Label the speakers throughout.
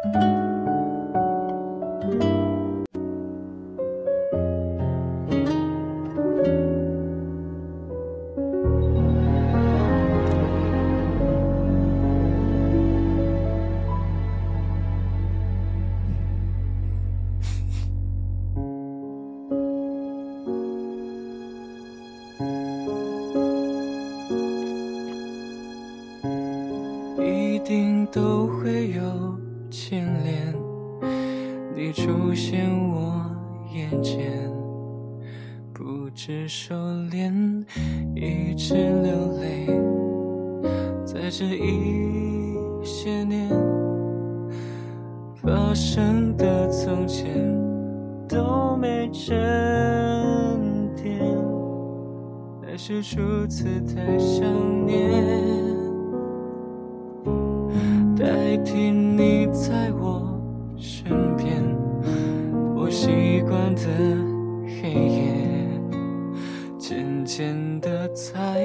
Speaker 1: 一定都会有牵连，你出现我眼前，不知收敛，一直流泪，在这一些年发生的从前都没沉淀，还是初次太想念。习惯的黑夜，渐渐的再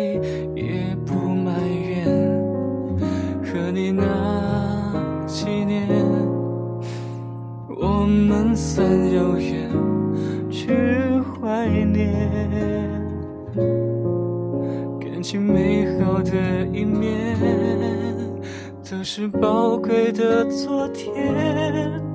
Speaker 1: 也不埋怨。和你那几年，我们算有缘去怀念，感情美好的一面。都是宝贵的昨天。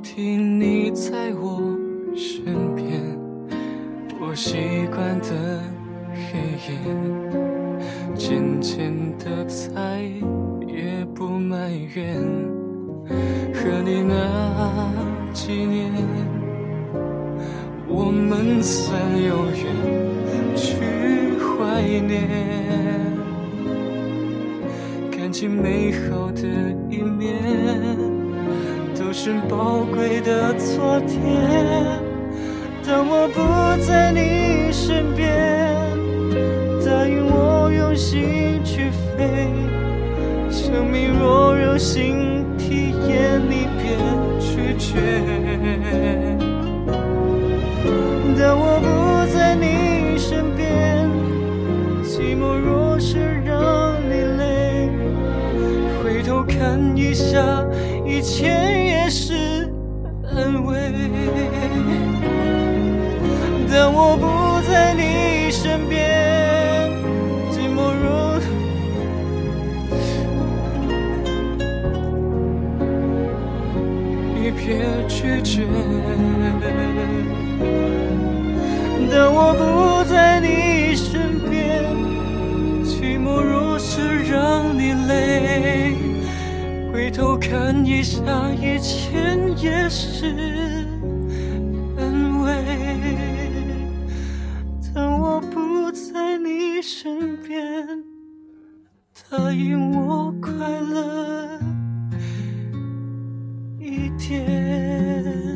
Speaker 1: 代替你在我身边，我习惯的黑夜，渐渐的再也不埋怨。和你那几年，我们算有缘去怀念，感情美好的一面，都是宝贵的昨天。当我不在你身边，答应我用心去飞，生命若有新。体验，你别拒绝。当我不在你身边，寂寞若是让你累，回头看一下，以前也是安慰。当我不在你身边。别拒绝。当我不在你身边，回头看一下以前也是安慰当我不在你身边答应我快乐一点